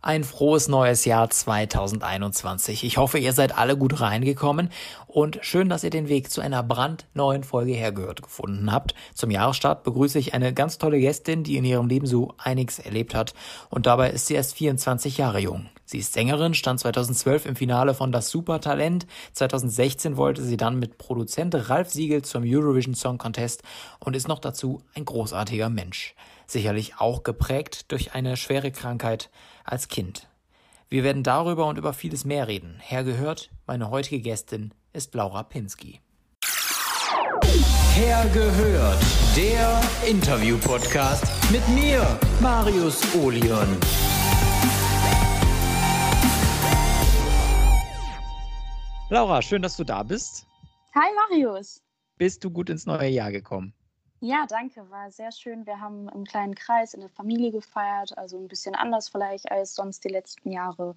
Ein frohes neues Jahr 2021. Ich hoffe, ihr seid alle gut reingekommen und schön, dass ihr den Weg zu einer brandneuen Folge hergehört gefunden habt. Zum Jahresstart begrüße ich eine ganz tolle Gästin, die in ihrem Leben so einiges erlebt hat und dabei ist sie erst 24 Jahre jung. Sie ist Sängerin, stand 2012 im Finale von Das Supertalent. 2016 wollte sie dann mit Produzent Ralf Siegel zum Eurovision Song Contest und ist noch dazu ein großartiger Mensch. Sicherlich auch geprägt durch eine schwere Krankheit als Kind. Wir werden darüber und über vieles mehr reden. Hergehört, meine heutige Gästin ist Laura Pinsky. Hergehört, der Interview-Podcast mit mir, Marius Olion. Laura, schön, dass du da bist. Hi Marius. Bist du gut ins neue Jahr gekommen? Ja, danke, war sehr schön. Wir haben im kleinen Kreis in der Familie gefeiert, also ein bisschen anders vielleicht als sonst die letzten Jahre.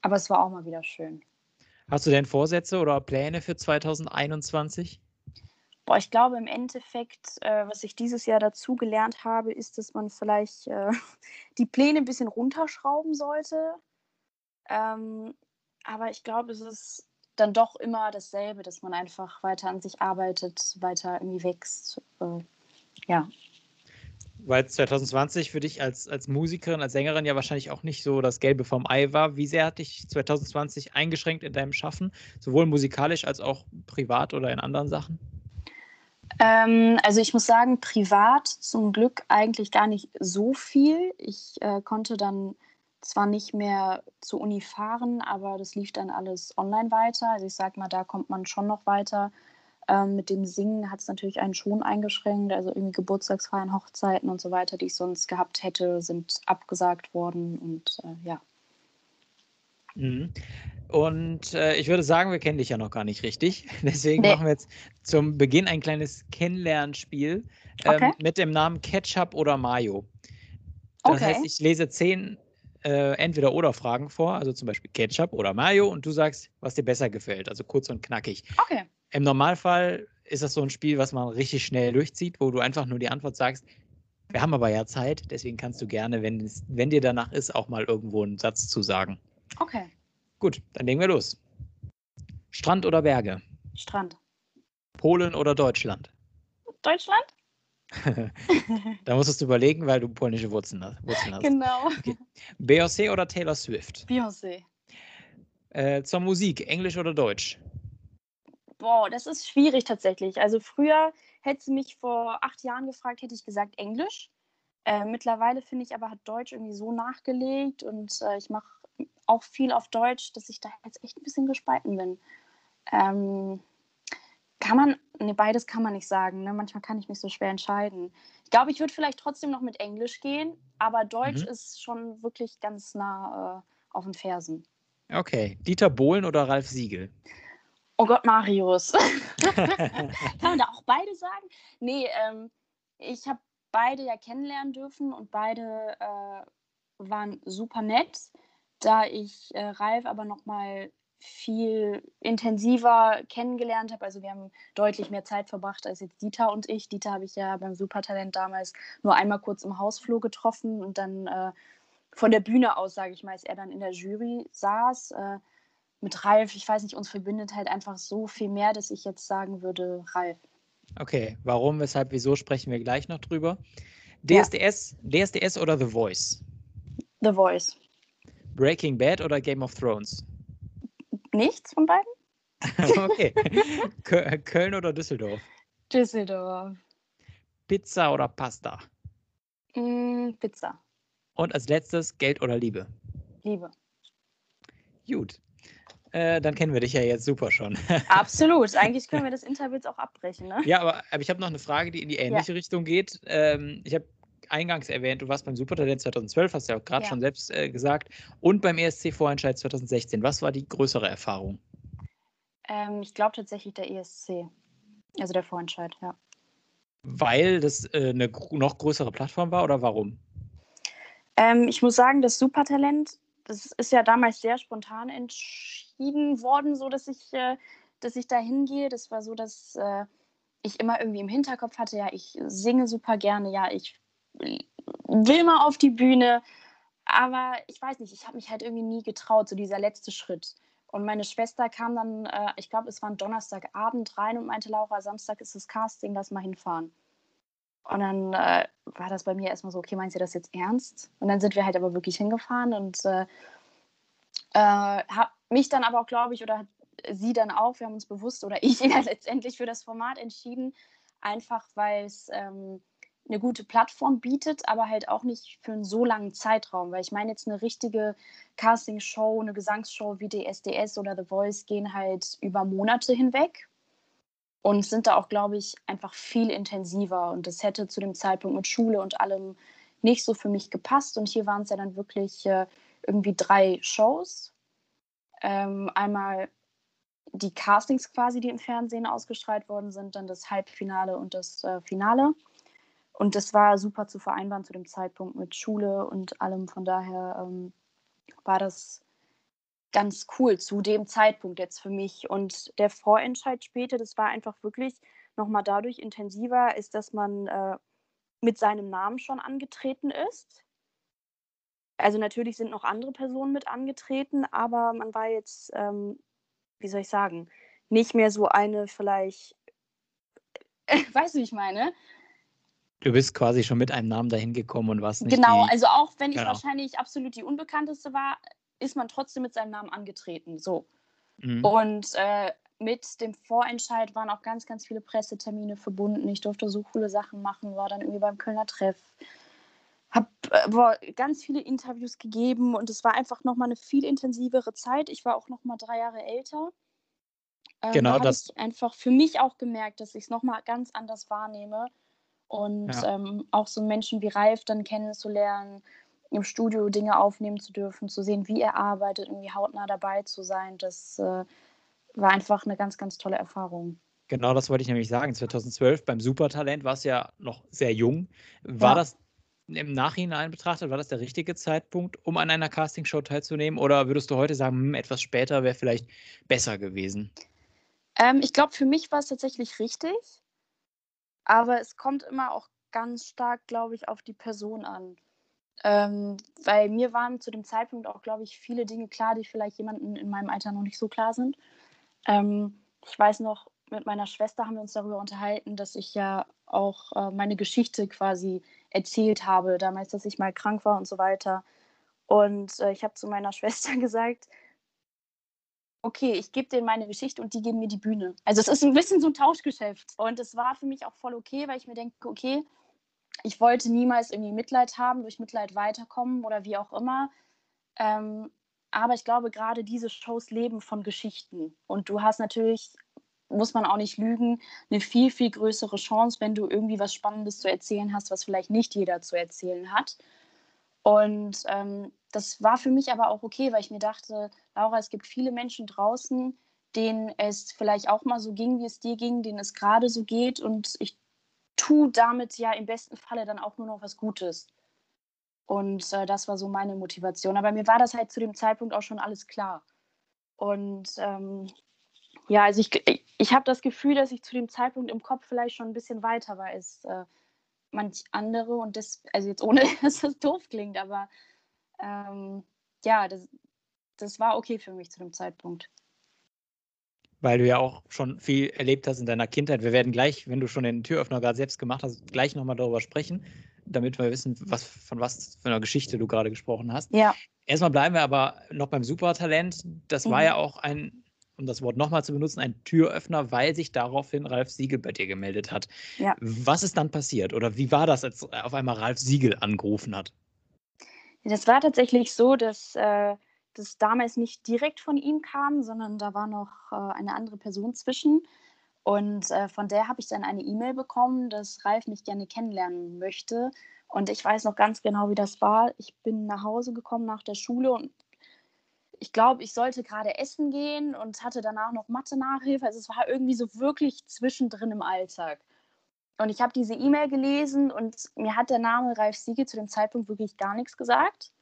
Aber es war auch mal wieder schön. Hast du denn Vorsätze oder Pläne für 2021? Boah, ich glaube im Endeffekt, äh, was ich dieses Jahr dazu gelernt habe, ist, dass man vielleicht äh, die Pläne ein bisschen runterschrauben sollte. Ähm, aber ich glaube, es ist dann doch immer dasselbe, dass man einfach weiter an sich arbeitet, weiter irgendwie wächst. Äh, ja. Weil 2020 für dich als, als Musikerin, als Sängerin ja wahrscheinlich auch nicht so das Gelbe vom Ei war. Wie sehr hat dich 2020 eingeschränkt in deinem Schaffen, sowohl musikalisch als auch privat oder in anderen Sachen? Ähm, also ich muss sagen, privat zum Glück eigentlich gar nicht so viel. Ich äh, konnte dann zwar nicht mehr zur Uni fahren, aber das lief dann alles online weiter. Also ich sage mal, da kommt man schon noch weiter. Ähm, mit dem Singen hat es natürlich einen schon eingeschränkt. Also irgendwie Geburtstagsfeiern, Hochzeiten und so weiter, die ich sonst gehabt hätte, sind abgesagt worden und äh, ja. Mhm. Und äh, ich würde sagen, wir kennen dich ja noch gar nicht richtig. Deswegen nee. machen wir jetzt zum Beginn ein kleines Kennenlernspiel ähm, okay. mit dem Namen Ketchup oder Mayo. Das okay. heißt, ich lese zehn äh, entweder oder Fragen vor, also zum Beispiel Ketchup oder Mayo, und du sagst, was dir besser gefällt, also kurz und knackig. Okay. Im Normalfall ist das so ein Spiel, was man richtig schnell durchzieht, wo du einfach nur die Antwort sagst. Wir haben aber ja Zeit, deswegen kannst du gerne, wenn, es, wenn dir danach ist, auch mal irgendwo einen Satz zu sagen. Okay. Gut, dann legen wir los. Strand oder Berge? Strand. Polen oder Deutschland? Deutschland? da musstest du überlegen, weil du polnische Wurzeln hast. Wurzeln hast. Genau. Okay. Beyoncé oder Taylor Swift? Beyoncé. Äh, zur Musik, Englisch oder Deutsch? Boah, das ist schwierig tatsächlich. Also früher hätte sie mich vor acht Jahren gefragt, hätte ich gesagt Englisch. Äh, mittlerweile finde ich aber, hat Deutsch irgendwie so nachgelegt und äh, ich mache auch viel auf Deutsch, dass ich da jetzt echt ein bisschen gespalten bin. Ähm, kann man, ne, beides kann man nicht sagen. Ne? Manchmal kann ich mich so schwer entscheiden. Ich glaube, ich würde vielleicht trotzdem noch mit Englisch gehen, aber Deutsch mhm. ist schon wirklich ganz nah äh, auf den Fersen. Okay. Dieter Bohlen oder Ralf Siegel? Oh Gott, Marius. kann man da auch beide sagen? Nee, ähm, ich habe beide ja kennenlernen dürfen und beide äh, waren super nett. Da ich äh, Ralf aber noch mal viel intensiver kennengelernt habe. Also wir haben deutlich mehr Zeit verbracht als jetzt Dieter und ich. Dieter habe ich ja beim Supertalent damals nur einmal kurz im Hausflur getroffen und dann äh, von der Bühne aus, sage ich mal, als er dann in der Jury saß. Äh, mit Ralf, ich weiß nicht, uns verbindet halt einfach so viel mehr, dass ich jetzt sagen würde, Ralf. Okay, warum, weshalb, wieso sprechen wir gleich noch drüber. DSDS, ja. DSDS oder The Voice? The Voice. Breaking Bad oder Game of Thrones? Nichts von beiden? okay. Köln oder Düsseldorf? Düsseldorf. Pizza oder Pasta? Mm, Pizza. Und als letztes Geld oder Liebe? Liebe. Gut. Äh, dann kennen wir dich ja jetzt super schon. Absolut. Eigentlich können wir das Interview jetzt auch abbrechen, ne? Ja, aber, aber ich habe noch eine Frage, die in die ähnliche ja. Richtung geht. Ähm, ich habe eingangs erwähnt, du warst beim Supertalent 2012, hast du ja auch gerade ja. schon selbst äh, gesagt, und beim ESC-Vorentscheid 2016. Was war die größere Erfahrung? Ähm, ich glaube tatsächlich der ESC, also der Vorentscheid, ja. Weil das äh, eine noch größere Plattform war oder warum? Ähm, ich muss sagen, das Supertalent, das ist ja damals sehr spontan entschieden worden, so dass ich, äh, dass ich da hingehe. Das war so, dass äh, ich immer irgendwie im Hinterkopf hatte, ja, ich singe super gerne, ja, ich will mal auf die Bühne. aber ich weiß nicht, ich habe mich halt irgendwie nie getraut, so dieser letzte Schritt. Und meine Schwester kam dann, äh, ich glaube, es war ein Donnerstagabend rein und meinte, Laura, Samstag ist das Casting, lass mal hinfahren. Und dann äh, war das bei mir erstmal so, okay, meinst du das jetzt ernst? Und dann sind wir halt aber wirklich hingefahren und äh, äh, habe mich dann aber auch, glaube ich, oder sie dann auch, wir haben uns bewusst oder ich letztendlich für das Format entschieden, einfach weil es ähm, eine gute Plattform bietet, aber halt auch nicht für einen so langen Zeitraum. Weil ich meine, jetzt eine richtige Casting-Show, eine Gesangsshow wie die SDS oder The Voice gehen halt über Monate hinweg und sind da auch, glaube ich, einfach viel intensiver. Und das hätte zu dem Zeitpunkt mit Schule und allem nicht so für mich gepasst. Und hier waren es ja dann wirklich äh, irgendwie drei Shows. Ähm, einmal die Castings quasi, die im Fernsehen ausgestrahlt worden sind, dann das Halbfinale und das äh, Finale. Und das war super zu vereinbaren zu dem Zeitpunkt mit Schule und allem. Von daher ähm, war das ganz cool zu dem Zeitpunkt jetzt für mich. Und der Vorentscheid später, das war einfach wirklich nochmal dadurch intensiver, ist, dass man äh, mit seinem Namen schon angetreten ist. Also natürlich sind noch andere Personen mit angetreten, aber man war jetzt, ähm, wie soll ich sagen, nicht mehr so eine vielleicht, weißt du, wie ich meine? Du bist quasi schon mit einem Namen dahin gekommen und warst nicht. Genau, die... also auch wenn ich genau. wahrscheinlich absolut die unbekannteste war, ist man trotzdem mit seinem Namen angetreten. So. Mhm. Und äh, mit dem Vorentscheid waren auch ganz, ganz viele Pressetermine verbunden. Ich durfte so coole Sachen machen, war dann irgendwie beim Kölner Treff, habe äh, ganz viele Interviews gegeben und es war einfach nochmal eine viel intensivere Zeit. Ich war auch nochmal drei Jahre älter. Ähm, genau, da das. Ich einfach für mich auch gemerkt, dass ich es nochmal ganz anders wahrnehme und ja. ähm, auch so Menschen wie Ralf dann kennenzulernen im Studio Dinge aufnehmen zu dürfen, zu sehen, wie er arbeitet, irgendwie hautnah dabei zu sein, das äh, war einfach eine ganz, ganz tolle Erfahrung. Genau, das wollte ich nämlich sagen. 2012 beim Supertalent war es ja noch sehr jung. War ja. das im Nachhinein betrachtet, war das der richtige Zeitpunkt, um an einer Castingshow teilzunehmen? Oder würdest du heute sagen, hm, etwas später wäre vielleicht besser gewesen? Ähm, ich glaube, für mich war es tatsächlich richtig. Aber es kommt immer auch ganz stark, glaube ich, auf die Person an. Ähm, weil mir waren zu dem Zeitpunkt auch, glaube ich, viele Dinge klar, die vielleicht jemandem in meinem Alter noch nicht so klar sind. Ähm, ich weiß noch, mit meiner Schwester haben wir uns darüber unterhalten, dass ich ja auch äh, meine Geschichte quasi erzählt habe, damals, dass ich mal krank war und so weiter. Und äh, ich habe zu meiner Schwester gesagt, okay, ich gebe denen meine Geschichte und die geben mir die Bühne. Also es ist ein bisschen so ein Tauschgeschäft. Und es war für mich auch voll okay, weil ich mir denke, okay, ich wollte niemals irgendwie Mitleid haben, durch Mitleid weiterkommen oder wie auch immer. Ähm, aber ich glaube, gerade diese Shows leben von Geschichten. Und du hast natürlich, muss man auch nicht lügen, eine viel, viel größere Chance, wenn du irgendwie was Spannendes zu erzählen hast, was vielleicht nicht jeder zu erzählen hat. Und ähm, das war für mich aber auch okay, weil ich mir dachte, Laura, es gibt viele Menschen draußen, denen es vielleicht auch mal so ging, wie es dir ging, denen es gerade so geht. Und ich tu damit ja im besten Falle dann auch nur noch was Gutes. Und äh, das war so meine Motivation. Aber mir war das halt zu dem Zeitpunkt auch schon alles klar. Und ähm, ja, also ich, ich, ich habe das Gefühl, dass ich zu dem Zeitpunkt im Kopf vielleicht schon ein bisschen weiter war als äh, manch andere. Und das, also jetzt ohne, dass das doof klingt, aber ähm, ja, das, das war okay für mich zu dem Zeitpunkt weil du ja auch schon viel erlebt hast in deiner Kindheit. Wir werden gleich, wenn du schon den Türöffner gerade selbst gemacht hast, gleich nochmal darüber sprechen, damit wir wissen, was, von was für einer Geschichte du gerade gesprochen hast. Ja. Erstmal bleiben wir aber noch beim Supertalent. Das mhm. war ja auch ein, um das Wort nochmal zu benutzen, ein Türöffner, weil sich daraufhin Ralf Siegel bei dir gemeldet hat. Ja. Was ist dann passiert oder wie war das, als auf einmal Ralf Siegel angerufen hat? Das war tatsächlich so, dass äh, das damals nicht direkt von ihm kam, sondern da war noch äh, eine andere Person zwischen. Und äh, von der habe ich dann eine E-Mail bekommen, dass Ralf mich gerne kennenlernen möchte. Und ich weiß noch ganz genau, wie das war. Ich bin nach Hause gekommen nach der Schule und ich glaube, ich sollte gerade essen gehen und hatte danach noch Mathe-Nachhilfe. Also es war irgendwie so wirklich zwischendrin im Alltag. Und ich habe diese E-Mail gelesen und mir hat der Name Ralf Siegel zu dem Zeitpunkt wirklich gar nichts gesagt.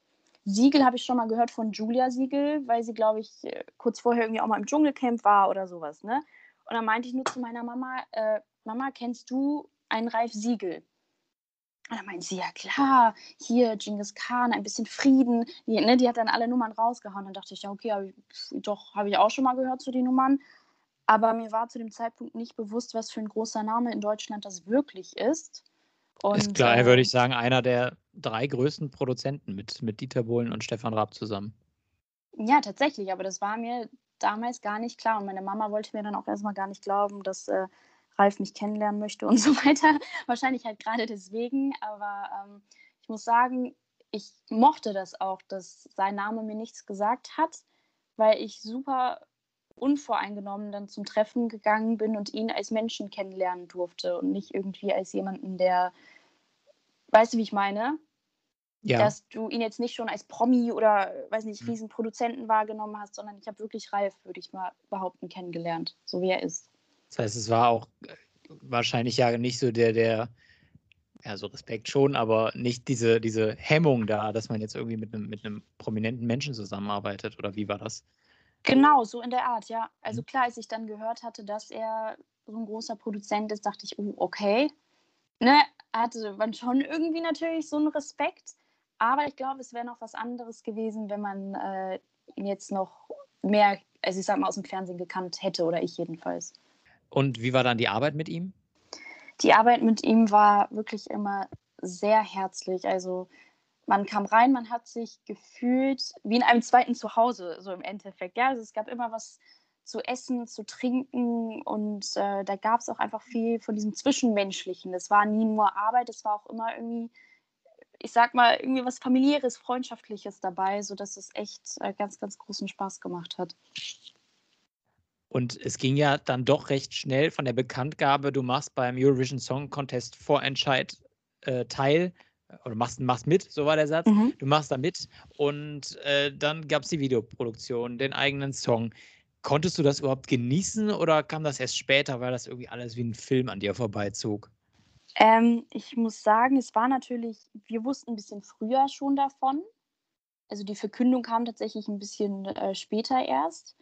Siegel habe ich schon mal gehört von Julia Siegel, weil sie, glaube ich, äh, kurz vorher irgendwie auch mal im Dschungelcamp war oder sowas. Ne? Und dann meinte ich nur zu meiner Mama, äh, Mama, kennst du einen Ralf Siegel? Und dann meinte sie, ja klar, hier Genghis Khan, ein bisschen Frieden. Die, ne, die hat dann alle Nummern rausgehauen. Dann dachte ich, ja, okay, hab ich, doch, habe ich auch schon mal gehört zu den Nummern. Aber mir war zu dem Zeitpunkt nicht bewusst, was für ein großer Name in Deutschland das wirklich ist. Und, ist klar, äh, würde ich sagen, einer der drei größten Produzenten mit, mit Dieter Bohlen und Stefan Raab zusammen. Ja, tatsächlich, aber das war mir damals gar nicht klar. Und meine Mama wollte mir dann auch erstmal gar nicht glauben, dass äh, Ralf mich kennenlernen möchte und so weiter. Wahrscheinlich halt gerade deswegen. Aber ähm, ich muss sagen, ich mochte das auch, dass sein Name mir nichts gesagt hat, weil ich super unvoreingenommen dann zum Treffen gegangen bin und ihn als Menschen kennenlernen durfte und nicht irgendwie als jemanden, der, weißt du, wie ich meine? Ja. Dass du ihn jetzt nicht schon als Promi oder, weiß nicht, hm. Riesenproduzenten wahrgenommen hast, sondern ich habe wirklich Ralf, würde ich mal behaupten, kennengelernt, so wie er ist. Das heißt, es war auch äh, wahrscheinlich ja nicht so der, der, ja, so Respekt schon, aber nicht diese, diese Hemmung da, dass man jetzt irgendwie mit einem, mit einem prominenten Menschen zusammenarbeitet, oder wie war das? Genau, so in der Art, ja. Also mhm. klar, als ich dann gehört hatte, dass er so ein großer Produzent ist, dachte ich, oh, okay. Ne, hatte man schon irgendwie natürlich so einen Respekt. Aber ich glaube, es wäre noch was anderes gewesen, wenn man äh, ihn jetzt noch mehr, also ich sag mal, aus dem Fernsehen gekannt hätte oder ich jedenfalls. Und wie war dann die Arbeit mit ihm? Die Arbeit mit ihm war wirklich immer sehr herzlich. Also man kam rein, man hat sich gefühlt wie in einem zweiten Zuhause, so im Endeffekt. Ja, also es gab immer was zu essen, zu trinken und äh, da gab es auch einfach viel von diesem Zwischenmenschlichen. Es war nie nur Arbeit, es war auch immer irgendwie, ich sag mal, irgendwie was familiäres, freundschaftliches dabei, sodass es echt äh, ganz, ganz großen Spaß gemacht hat. Und es ging ja dann doch recht schnell von der Bekanntgabe, du machst beim Eurovision Song Contest Vorentscheid äh, teil oder machst, machst mit, so war der Satz. Mhm. Du machst da mit und äh, dann gab es die Videoproduktion, den eigenen Song. Konntest du das überhaupt genießen oder kam das erst später, weil das irgendwie alles wie ein Film an dir vorbeizog? Ähm, ich muss sagen, es war natürlich, wir wussten ein bisschen früher schon davon. Also die Verkündung kam tatsächlich ein bisschen äh, später erst.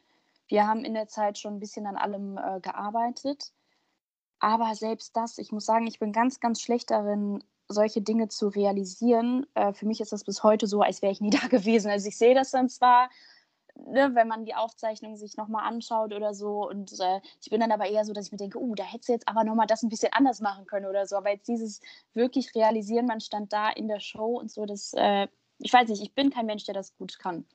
Wir haben in der Zeit schon ein bisschen an allem äh, gearbeitet. Aber selbst das, ich muss sagen, ich bin ganz, ganz schlecht darin, solche Dinge zu realisieren. Äh, für mich ist das bis heute so, als wäre ich nie da gewesen. Also ich sehe das dann zwar, ne, wenn man die Aufzeichnung sich nochmal anschaut oder so. Und äh, ich bin dann aber eher so, dass ich mir denke, uh, da hättest du jetzt aber nochmal das ein bisschen anders machen können oder so. Aber jetzt dieses wirklich realisieren, man stand da in der Show und so, das, äh, ich weiß nicht, ich bin kein Mensch, der das gut kann.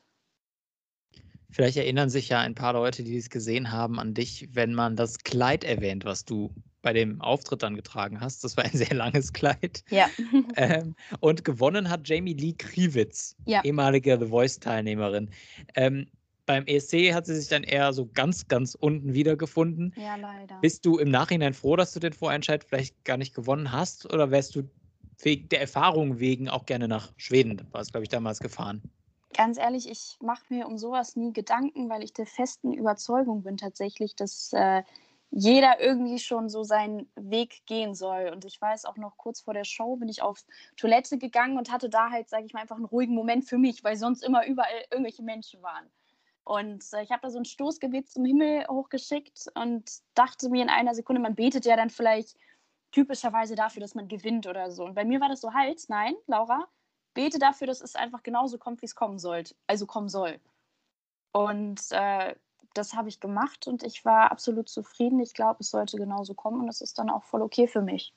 Vielleicht erinnern sich ja ein paar Leute, die es gesehen haben, an dich, wenn man das Kleid erwähnt, was du bei dem Auftritt dann getragen hast. Das war ein sehr langes Kleid. Ja. Ähm, und gewonnen hat Jamie Lee Kriewitz, ja. ehemalige The Voice-Teilnehmerin. Ähm, beim ESC hat sie sich dann eher so ganz, ganz unten wiedergefunden. Ja, leider. Bist du im Nachhinein froh, dass du den Vorentscheid vielleicht gar nicht gewonnen hast? Oder wärst du wegen der Erfahrung wegen auch gerne nach Schweden, war es, glaube ich, damals gefahren? Ganz ehrlich, ich mache mir um sowas nie Gedanken, weil ich der festen Überzeugung bin tatsächlich, dass äh, jeder irgendwie schon so seinen Weg gehen soll. Und ich weiß auch noch, kurz vor der Show bin ich auf Toilette gegangen und hatte da halt, sage ich mal, einfach einen ruhigen Moment für mich, weil sonst immer überall irgendwelche Menschen waren. Und äh, ich habe da so ein Stoßgebet zum Himmel hochgeschickt und dachte mir in einer Sekunde, man betet ja dann vielleicht typischerweise dafür, dass man gewinnt oder so. Und bei mir war das so halt, nein, Laura, bete dafür, dass es einfach genauso kommt, wie es kommen soll, also kommen soll. Und äh, das habe ich gemacht und ich war absolut zufrieden. Ich glaube, es sollte genauso kommen und es ist dann auch voll okay für mich.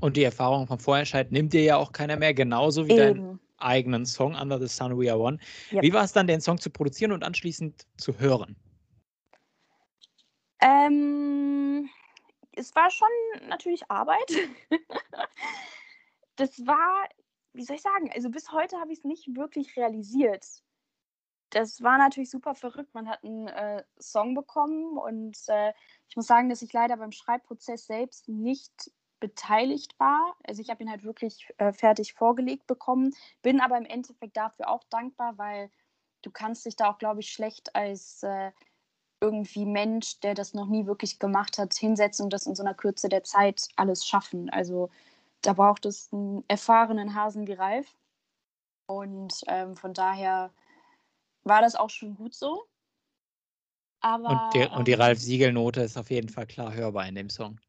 Und die Erfahrung vom Vorentscheid nimmt dir ja auch keiner mehr, genauso wie Eben. deinen eigenen Song Under the Sun We Are One. Yep. Wie war es dann, den Song zu produzieren und anschließend zu hören? Ähm, es war schon natürlich Arbeit. das war wie soll ich sagen, also bis heute habe ich es nicht wirklich realisiert. Das war natürlich super verrückt. Man hat einen äh, Song bekommen und äh, ich muss sagen, dass ich leider beim Schreibprozess selbst nicht beteiligt war. Also ich habe ihn halt wirklich äh, fertig vorgelegt bekommen, bin aber im Endeffekt dafür auch dankbar, weil du kannst dich da auch, glaube ich, schlecht als äh, irgendwie Mensch, der das noch nie wirklich gemacht hat, hinsetzen und das in so einer Kürze der Zeit alles schaffen. Also da braucht es einen erfahrenen Hasen wie Ralf. Und ähm, von daher war das auch schon gut so. Aber, und, die, und die ähm, Ralf-Siegel-Note ist auf jeden Fall klar hörbar in dem Song.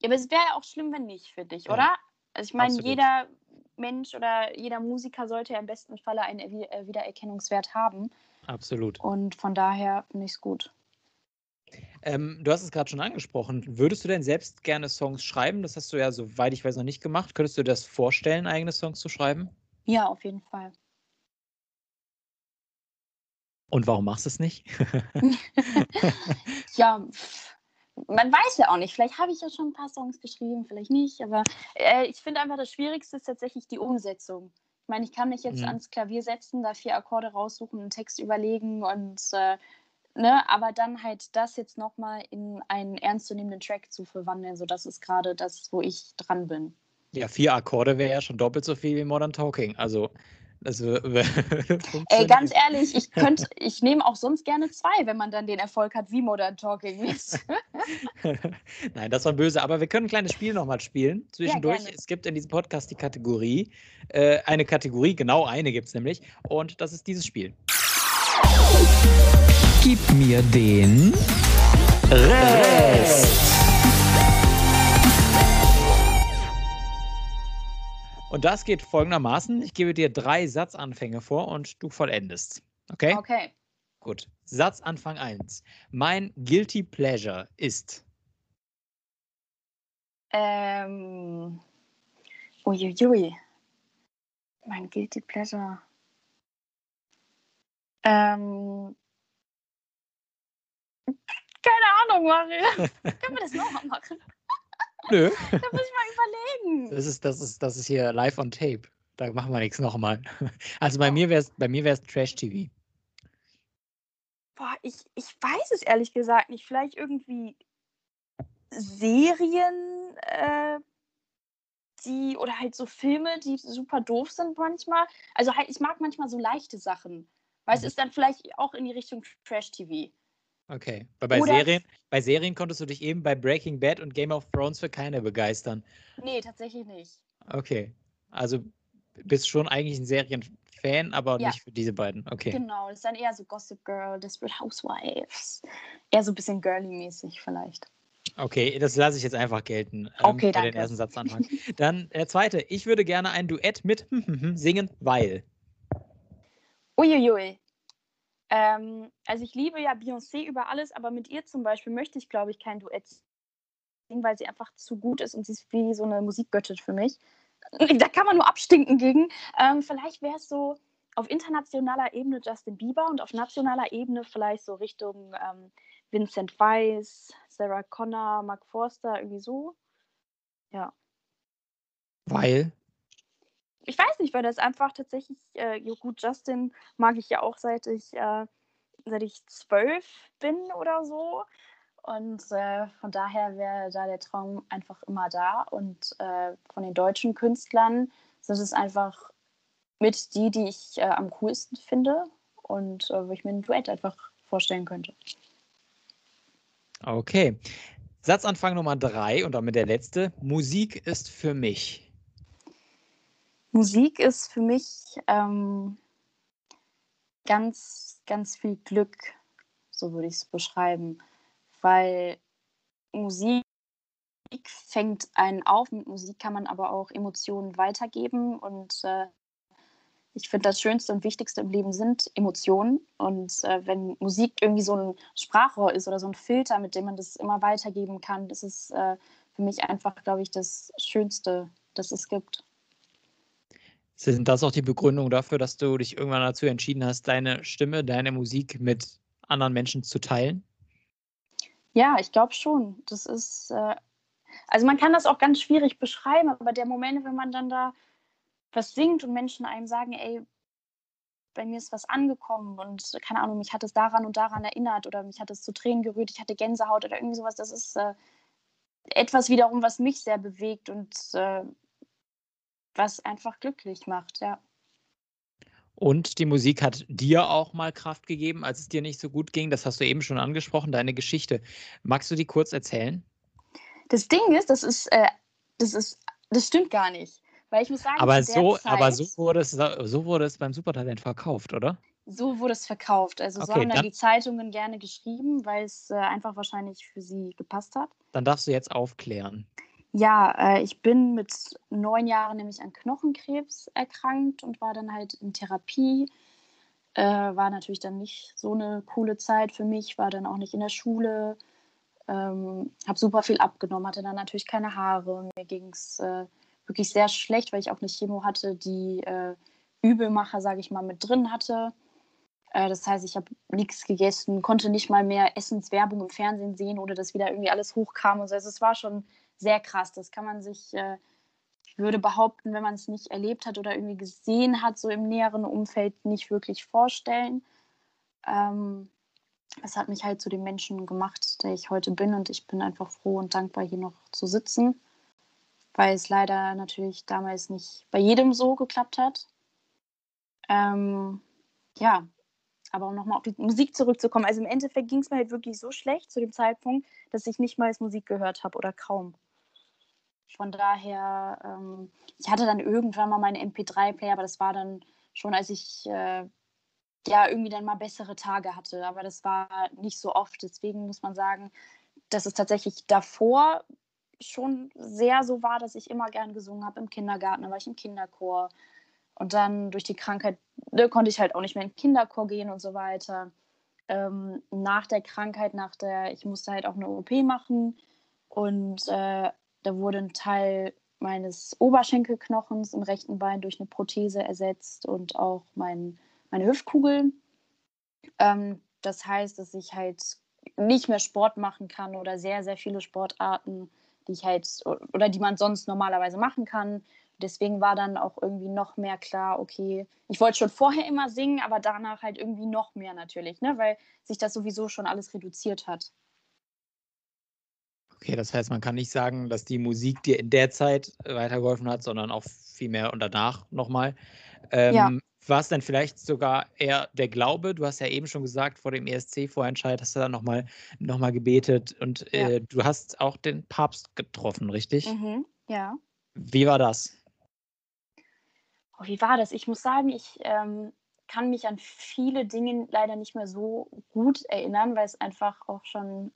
Ja, aber es wäre ja auch schlimm, wenn nicht, für dich, ja. oder? Also ich meine, jeder Mensch oder jeder Musiker sollte ja im besten Falle einen äh, Wiedererkennungswert haben. Absolut. Und von daher finde ich es gut. Ähm, du hast es gerade schon angesprochen. Würdest du denn selbst gerne Songs schreiben? Das hast du ja, soweit ich weiß, noch nicht gemacht. Könntest du dir das vorstellen, eigene Songs zu schreiben? Ja, auf jeden Fall. Und warum machst du es nicht? Ja, man weiß ja auch nicht. Vielleicht habe ich ja schon ein paar Songs geschrieben, vielleicht nicht. Aber äh, ich finde einfach, das Schwierigste ist tatsächlich die Umsetzung. Ich meine, ich kann mich jetzt Mhm. ans Klavier setzen, da vier Akkorde raussuchen, einen Text überlegen und äh, ne, aber dann halt das jetzt nochmal in einen ernstzunehmenden Track zu verwandeln. So, das ist gerade das, wo ich dran bin. ja, vier Akkorde wäre ja schon doppelt so viel wie Modern Talking. Also, das würde Ey, ganz ehrlich, ich könnte, ich nehme auch sonst gerne zwei, wenn man dann den Erfolg hat, wie Modern Talking ist. Nein, das war böse. Aber wir können ein kleines Spiel nochmal spielen. Zwischendurch. gerne. es gibt in diesem Podcast die Kategorie. Äh, eine Kategorie, genau eine gibt es nämlich. Und das ist dieses Spiel. Gib mir den Rest. Und das geht folgendermaßen. Ich gebe dir drei Satzanfänge vor und du vollendest. Okay? Okay. Gut. Satzanfang 1. Mein Guilty Pleasure ist. Ähm. Uiuiui. Mein Guilty Pleasure. Ähm. Keine Ahnung, Mario. Können wir das nochmal machen? Nö. Da muss ich mal überlegen. Das ist, das ist, das ist hier live on tape. Da machen wir nichts nochmal. Also bei mir wäre es bei mir wär's Trash TV. Boah, ich, ich weiß es ehrlich gesagt nicht. Vielleicht irgendwie Serien, äh, die oder halt so Filme, die super doof sind manchmal. Also halt, ich mag manchmal so leichte Sachen. Weil es Mhm. ist dann vielleicht auch in die Richtung Trash-TV. Okay. Weil bei Oder- Serien, bei Serien konntest du dich eben bei Breaking Bad und Game of Thrones für keine begeistern. Nee, tatsächlich nicht. Okay. Also bist schon eigentlich ein Serienfan, aber Ja. nicht für diese beiden. Okay. Genau, das ist dann eher so Gossip Girl, Desperate Housewives. Eher so ein bisschen girly-mäßig vielleicht. Okay, das lasse ich jetzt einfach gelten. ähm, Okay, den danke. ersten Satzanfang. Dann der zweite. Ich würde gerne ein Duett mit singen, weil. Uiuiui. Ähm, also ich liebe ja Beyoncé über alles, aber mit ihr zum Beispiel möchte ich, glaube ich, kein Duett singen, weil sie einfach zu gut ist und sie ist wie so eine Musikgöttin für mich. Da kann man nur abstinken gegen. Ähm, vielleicht wäre es so auf internationaler Ebene Justin Bieber und auf nationaler Ebene vielleicht so Richtung ähm, Vincent Weiss, Sarah Connor, Mark Forster, irgendwie so. Ja. Weil. Ich weiß nicht, weil das einfach tatsächlich, äh, ja gut, Justin mag ich ja auch seit ich, äh, seit ich zwölf bin oder so. Und äh, von daher wäre da der Traum einfach immer da. Und äh, von den deutschen Künstlern sind es einfach mit die, die ich äh, am coolsten finde und äh, wo ich mir ein Duett einfach vorstellen könnte. Okay. Satzanfang Nummer drei und damit der letzte. Musik ist für mich. Musik ist für mich ähm, ganz, ganz viel Glück, so würde ich es beschreiben, weil Musik fängt einen auf, mit Musik kann man aber auch Emotionen weitergeben und äh, ich finde, das Schönste und Wichtigste im Leben sind Emotionen. Und äh, wenn Musik irgendwie so ein Sprachrohr ist oder so ein Filter, mit dem man das immer weitergeben kann, das ist äh, für mich einfach, glaube ich, das Schönste, das es gibt. Sind das auch die Begründungen dafür, dass du dich irgendwann dazu entschieden hast, deine Stimme, deine Musik mit anderen Menschen zu teilen? Ja, ich glaube schon. Das ist, äh, also man kann das auch ganz schwierig beschreiben, aber der Moment, wenn man dann da was singt und Menschen einem sagen, ey, bei mir ist was angekommen und keine Ahnung, mich hat es daran und daran erinnert oder mich hat es zu Tränen gerührt, ich hatte Gänsehaut oder irgendwie sowas, das ist äh, etwas wiederum, was mich sehr bewegt und äh, was einfach glücklich macht, ja. Und die Musik hat dir auch mal Kraft gegeben, als es dir nicht so gut ging. Das hast du eben schon angesprochen, deine Geschichte. Magst du die kurz erzählen? Das Ding ist, das ist, äh, das ist, das stimmt gar nicht. Weil ich muss sagen, Aber so, Zeit, aber so wurde es, so wurde es beim Supertalent verkauft, oder? So wurde es verkauft. Also so Okay, haben dann, dann- die Zeitungen gerne geschrieben, weil es äh, einfach wahrscheinlich für sie gepasst hat. Dann darfst du jetzt aufklären. Ja, äh, ich bin mit neun Jahren nämlich an Knochenkrebs erkrankt und war dann halt in Therapie. Äh, war natürlich dann nicht so eine coole Zeit für mich, war dann auch nicht in der Schule, ähm, habe super viel abgenommen, hatte dann natürlich keine Haare. Mir ging es äh, wirklich sehr schlecht, weil ich auch eine Chemo hatte, die äh, Übelmacher, sage ich mal, mit drin hatte. Äh, das heißt, ich habe nichts gegessen, konnte nicht mal mehr Essenswerbung im Fernsehen sehen oder dass wieder irgendwie alles hochkam und so. Also es war schon sehr krass. Das kann man sich, äh, ich würde behaupten, wenn man es nicht erlebt hat oder irgendwie gesehen hat, so im näheren Umfeld nicht wirklich vorstellen. Ähm, es hat mich halt zu dem Menschen gemacht, der ich heute bin und ich bin einfach froh und dankbar, hier noch zu sitzen, weil es leider natürlich damals nicht bei jedem so geklappt hat. Ähm, ja, aber um nochmal auf die Musik zurückzukommen, also im Endeffekt ging es mir halt wirklich so schlecht zu dem Zeitpunkt, dass ich nicht mal Musik gehört habe oder kaum. Von daher, ähm, ich hatte dann irgendwann mal meinen MP3-Player, aber das war dann schon, als ich äh, ja irgendwie dann mal bessere Tage hatte. Aber das war nicht so oft. Deswegen muss man sagen, dass es tatsächlich davor schon sehr so war, dass ich immer gern gesungen habe im Kindergarten. War ich im Kinderchor. Und dann durch die Krankheit ne, konnte ich halt auch nicht mehr in den Kinderchor gehen und so weiter. Ähm, nach der Krankheit, nach der, ich musste halt auch eine OP machen und äh, da wurde ein Teil meines Oberschenkelknochens im rechten Bein durch eine Prothese ersetzt und auch mein, meine Hüftkugel. Ähm, das heißt, dass ich halt nicht mehr Sport machen kann oder sehr, sehr viele Sportarten, die ich halt oder die man sonst normalerweise machen kann. Deswegen war dann auch irgendwie noch mehr klar, okay, ich wollte schon vorher immer singen, aber danach halt irgendwie noch mehr natürlich, ne? weil sich das sowieso schon alles reduziert hat. Okay, das heißt, man kann nicht sagen, dass die Musik dir in der Zeit weitergeholfen hat, sondern auch viel mehr und danach nochmal. Ähm, ja. War es denn vielleicht sogar eher der Glaube? Du hast ja eben schon gesagt, vor dem ESC-Vorentscheid hast du dann nochmal noch mal gebetet und ja. äh, du hast auch den Papst getroffen, richtig? Mhm, ja. Wie war das? Oh, wie war das? Ich muss sagen, ich ähm, kann mich an viele Dinge leider nicht mehr so gut erinnern, weil es einfach auch schon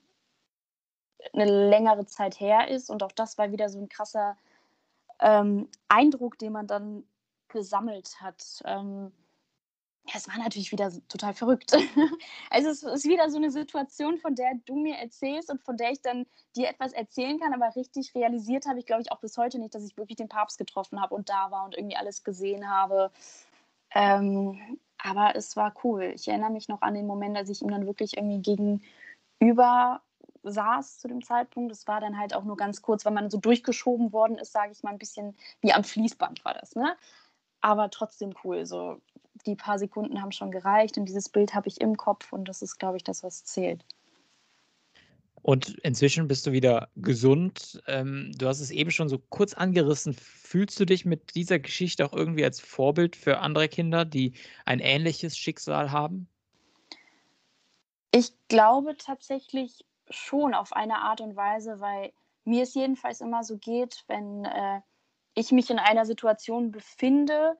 eine längere Zeit her ist. Und auch das war wieder so ein krasser ähm, Eindruck, den man dann gesammelt hat. Ähm, ja, es war natürlich wieder total verrückt. also es ist wieder so eine Situation, von der du mir erzählst und von der ich dann dir etwas erzählen kann, aber richtig realisiert habe ich, glaube ich, auch bis heute nicht, dass ich wirklich den Papst getroffen habe und da war und irgendwie alles gesehen habe. Ähm, aber es war cool. Ich erinnere mich noch an den Moment, als ich ihm dann wirklich irgendwie gegenüber saß zu dem Zeitpunkt. Das war dann halt auch nur ganz kurz, weil man so durchgeschoben worden ist, sage ich mal, ein bisschen wie am Fließband war das, ne? Aber trotzdem cool. So die paar Sekunden haben schon gereicht und dieses Bild habe ich im Kopf und das ist, glaube ich, das, was zählt. Und inzwischen bist du wieder gesund. Ähm, du hast es eben schon so kurz angerissen. Fühlst du dich mit dieser Geschichte auch irgendwie als Vorbild für andere Kinder, die ein ähnliches Schicksal haben? Ich glaube tatsächlich schon auf eine Art und Weise, weil mir es jedenfalls immer so geht, wenn äh, ich mich in einer Situation befinde,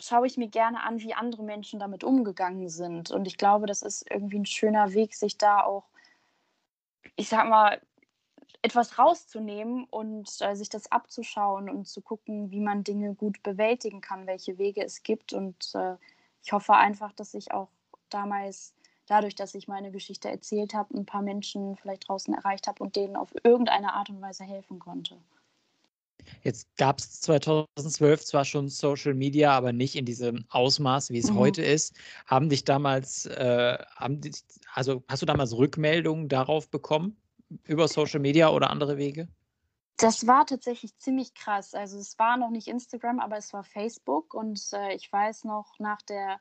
schaue ich mir gerne an, wie andere Menschen damit umgegangen sind. Und ich glaube, das ist irgendwie ein schöner Weg, sich da auch, ich sag mal, etwas rauszunehmen und äh, sich das abzuschauen und zu gucken, wie man Dinge gut bewältigen kann, welche Wege es gibt. Und äh, ich hoffe einfach, dass ich auch damals dadurch, dass ich meine Geschichte erzählt habe, ein paar Menschen vielleicht draußen erreicht habe und denen auf irgendeine Art und Weise helfen konnte. Jetzt gab es 2012 zwar schon Social Media, aber nicht in diesem Ausmaß, wie es mhm. heute ist. Haben dich damals, äh, haben dich, also hast du damals Rückmeldungen darauf bekommen über Social Media oder andere Wege? Das war tatsächlich ziemlich krass. Also es war noch nicht Instagram, aber es war Facebook und äh, ich weiß noch nach der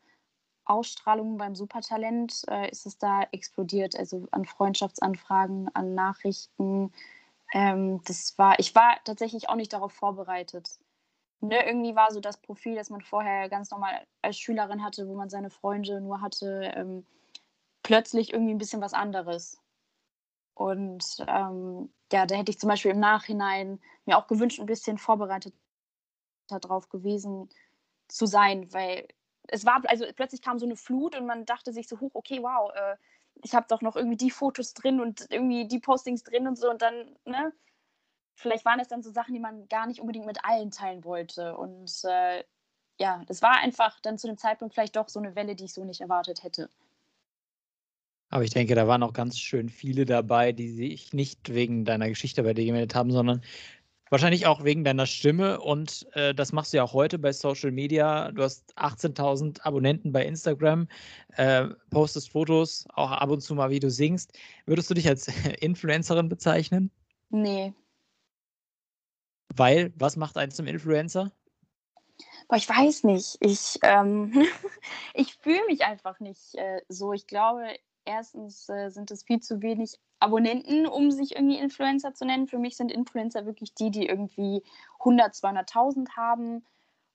Ausstrahlung beim Supertalent äh, ist es da explodiert. Also an Freundschaftsanfragen, an Nachrichten. Ähm, das war, ich war tatsächlich auch nicht darauf vorbereitet. Ne, irgendwie war so das Profil, das man vorher ganz normal als Schülerin hatte, wo man seine Freunde nur hatte, ähm, plötzlich irgendwie ein bisschen was anderes. Und ähm, ja, da hätte ich zum Beispiel im Nachhinein mir auch gewünscht, ein bisschen vorbereitet darauf gewesen zu sein, weil es war, also plötzlich kam so eine Flut und man dachte sich so hoch, okay, wow, äh, ich habe doch noch irgendwie die Fotos drin und irgendwie die Postings drin und so und dann, ne? vielleicht waren es dann so Sachen, die man gar nicht unbedingt mit allen teilen wollte. Und äh, ja, das war einfach dann zu dem Zeitpunkt vielleicht doch so eine Welle, die ich so nicht erwartet hätte. Aber ich denke, da waren auch ganz schön viele dabei, die sich nicht wegen deiner Geschichte bei dir gemeldet haben, sondern wahrscheinlich auch wegen deiner Stimme. Und äh, das machst du ja auch heute bei Social Media. Du hast 18.000 Abonnenten bei Instagram, äh, postest Fotos, auch ab und zu mal, wie du singst. Würdest du dich als Influencerin bezeichnen? Nee. Weil, was macht einen zum Influencer? Boah, ich weiß nicht. Ich, ähm, ich fühle mich einfach nicht äh, so. Ich glaube, erstens äh, sind es viel zu wenig Abonnenten, um sich irgendwie Influencer zu nennen. Für mich sind Influencer wirklich die, die irgendwie 100, 200.000 haben.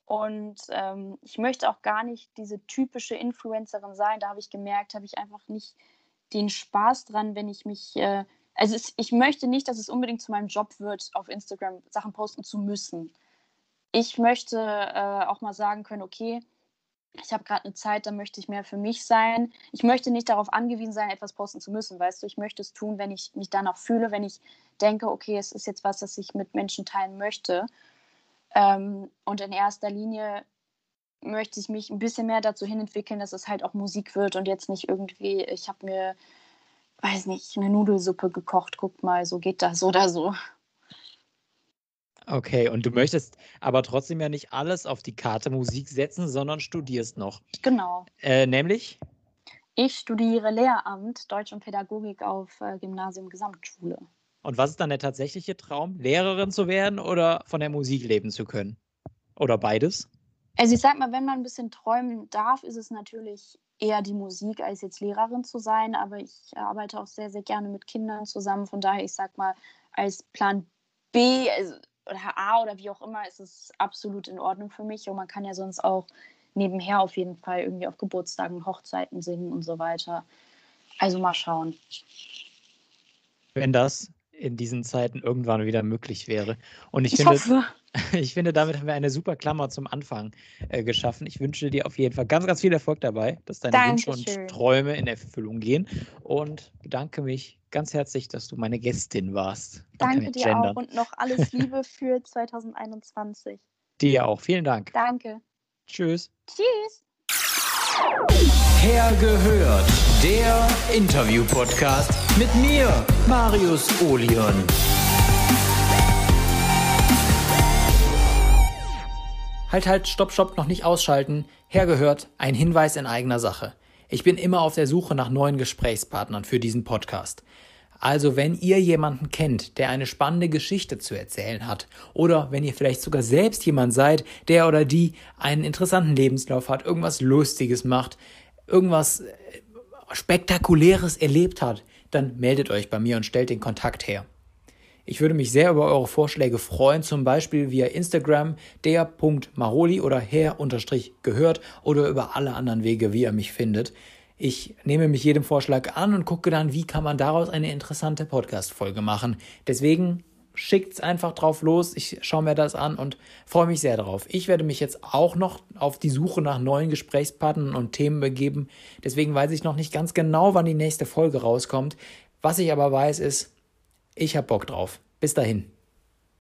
Und ähm, ich möchte auch gar nicht diese typische Influencerin sein. Da habe ich gemerkt, habe ich einfach nicht den Spaß dran, wenn ich mich. Äh, also es, ich möchte nicht, dass es unbedingt zu meinem Job wird, auf Instagram Sachen posten zu müssen. Ich möchte äh, auch mal sagen können, okay, ich habe gerade eine Zeit, da möchte ich mehr für mich sein. Ich möchte nicht darauf angewiesen sein, etwas posten zu müssen, weißt du. Ich möchte es tun, wenn ich mich danach fühle, wenn ich denke, okay, es ist jetzt was, das ich mit Menschen teilen möchte. Ähm, und in erster Linie möchte ich mich ein bisschen mehr dazu hin entwickeln, dass es halt auch Musik wird und jetzt nicht irgendwie, ich habe mir, weiß nicht, eine Nudelsuppe gekocht, guck mal, so geht das oder so. Okay, und du möchtest aber trotzdem ja nicht alles auf die Karte Musik setzen, sondern studierst noch. Genau. Äh, nämlich? Ich studiere Lehramt, Deutsch und Pädagogik auf äh, Gymnasium Gesamtschule. Und was ist dann der tatsächliche Traum, Lehrerin zu werden oder von der Musik leben zu können? Oder beides? Also ich sag mal, wenn man ein bisschen träumen darf, ist es natürlich eher die Musik, als jetzt Lehrerin zu sein. Aber ich arbeite auch sehr, sehr gerne mit Kindern zusammen. Von daher, ich sag mal, als Plan B, also oder A oder wie auch immer, ist es absolut in Ordnung für mich. Und man kann ja sonst auch nebenher auf jeden Fall irgendwie auf Geburtstagen, Hochzeiten singen und so weiter. Also mal schauen. Wenn das in diesen Zeiten irgendwann wieder möglich wäre. Und ich, ich finde, hoffe. ich finde, damit haben wir eine super Klammer zum Anfang äh, geschaffen. Ich wünsche dir auf jeden Fall ganz, ganz viel Erfolg dabei, dass deine Dankeschön. Wünsche und Träume in Erfüllung gehen. Und bedanke mich ganz herzlich, dass du meine Gästin warst. Danke dir gendern. auch und noch alles Liebe für 2021. Dir auch. Vielen Dank. Danke. Tschüss. Tschüss. Hergehört, der Interview-Podcast mit mir, Marius Olion. Halt, halt, stopp, stopp, noch nicht ausschalten. Hergehört, ein Hinweis in eigener Sache. Ich bin immer auf der Suche nach neuen Gesprächspartnern für diesen Podcast. Also wenn ihr jemanden kennt, der eine spannende Geschichte zu erzählen hat, oder wenn ihr vielleicht sogar selbst jemand seid, der oder die einen interessanten Lebenslauf hat, irgendwas Lustiges macht, irgendwas äh, Spektakuläres erlebt hat, dann meldet euch bei mir und stellt den Kontakt her. Ich würde mich sehr über eure Vorschläge freuen, zum Beispiel via Instagram der.maroli oder her-gehört oder über alle anderen Wege, wie ihr mich findet. Ich nehme mich jedem Vorschlag an und gucke dann, wie kann man daraus eine interessante Podcast-Folge machen. Deswegen schickt's einfach drauf los. Ich schaue mir das an und freue mich sehr darauf. Ich werde mich jetzt auch noch auf die Suche nach neuen Gesprächspartnern und Themen begeben. Deswegen weiß ich noch nicht ganz genau, wann die nächste Folge rauskommt. Was ich aber weiß ist, ich habe Bock drauf. Bis dahin.